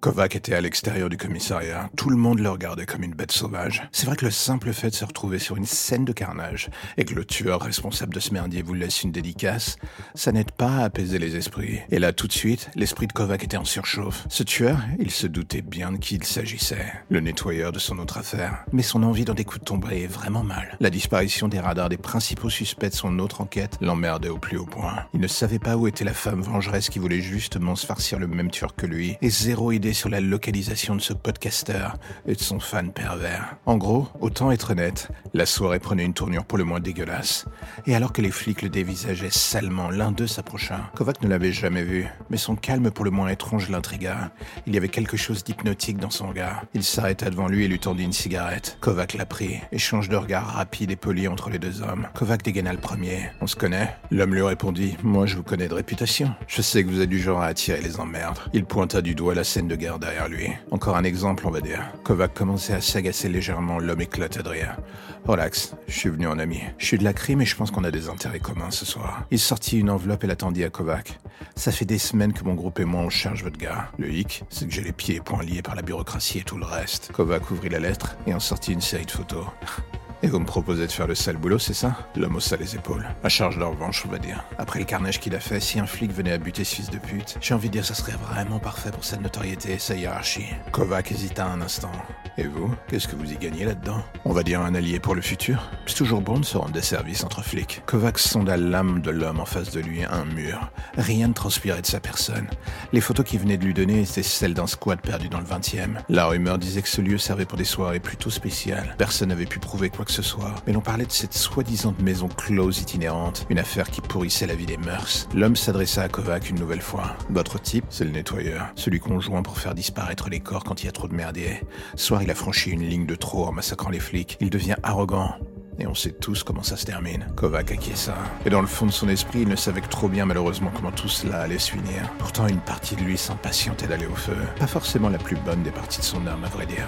Kovac était à l'extérieur du commissariat. Tout le monde le regardait comme une bête sauvage. C'est vrai que le simple fait de se retrouver sur une scène de carnage et que le tueur responsable de ce merdier vous laisse une dédicace, ça n'aide pas à apaiser les esprits. Et là, tout de suite, l'esprit de Kovac était en surchauffe. Ce tueur, il se doutait bien de qui il s'agissait. Le nettoyeur de son autre affaire. Mais son envie d'en découdre tomberait vraiment mal. La disparition des radars des principaux suspects de son autre enquête l'emmerdait au plus haut point. Il ne savait pas où était la femme vengeresse qui voulait justement se farcir le même tueur que lui. Et zéro idée sur la localisation de ce podcasteur et de son fan pervers. En gros, autant être honnête, la soirée prenait une tournure pour le moins dégueulasse. Et alors que les flics le dévisageaient salement, l'un d'eux s'approcha. Kovac ne l'avait jamais vu, mais son calme pour le moins étrange l'intrigua. Il y avait quelque chose d'hypnotique dans son regard. Il s'arrêta devant lui et lui tendit une cigarette. Kovac la prit, échange de regards rapide et poli entre les deux hommes. Kovac dégaina le premier. On se connaît? L'homme lui répondit Moi, je vous connais de réputation. Je sais que vous êtes du genre à attirer les emmerdes. Il pointa du doigt la scène de derrière lui. Encore un exemple, on va dire. Kovac commençait à s'agacer légèrement, l'homme éclata de rire. Relax, je suis venu en ami. Je suis de la crime et je pense qu'on a des intérêts communs ce soir. Il sortit une enveloppe et l'attendit à Kovac. Ça fait des semaines que mon groupe et moi on charge votre gars. Le hic, c'est que j'ai les pieds et poings liés par la bureaucratie et tout le reste. Kovac ouvrit la lettre et en sortit une série de photos. Et vous me proposez de faire le sale boulot, c'est ça? L'homme haussa les épaules. À charge de revanche, on va dire. Après le carnage qu'il a fait, si un flic venait à buter ce fils de pute, j'ai envie de dire ça serait vraiment parfait pour sa notoriété et sa hiérarchie. Kovac hésita un instant. Et vous, qu'est-ce que vous y gagnez là-dedans? On va dire un allié pour le futur? C'est toujours bon de se rendre des services entre flics. Kovac sonda l'âme de l'homme en face de lui, un mur. Rien ne transpirait de sa personne. Les photos qu'il venait de lui donner étaient celles d'un squat perdu dans le 20e. La rumeur disait que ce lieu servait pour des soirées plutôt spéciales. Personne n'avait pu prouver quoi que ce. Mais l'on parlait de cette soi-disant maison close itinérante, une affaire qui pourrissait la vie des mœurs. L'homme s'adressa à Kovac une nouvelle fois. Votre type, c'est le nettoyeur. Celui qu'on joint pour faire disparaître les corps quand il y a trop de merdier. Soit il a franchi une ligne de trop en massacrant les flics. Il devient arrogant. Et on sait tous comment ça se termine. Kovac acquiesça. Et dans le fond de son esprit, il ne savait que trop bien malheureusement comment tout cela allait se finir. Pourtant, une partie de lui s'impatientait d'aller au feu. Pas forcément la plus bonne des parties de son âme, à vrai dire.